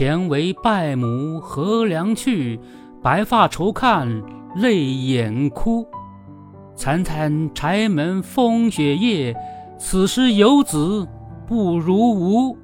前为拜母何良去，白发愁看泪眼哭。惨惨柴门风雪夜，此时游子不如无。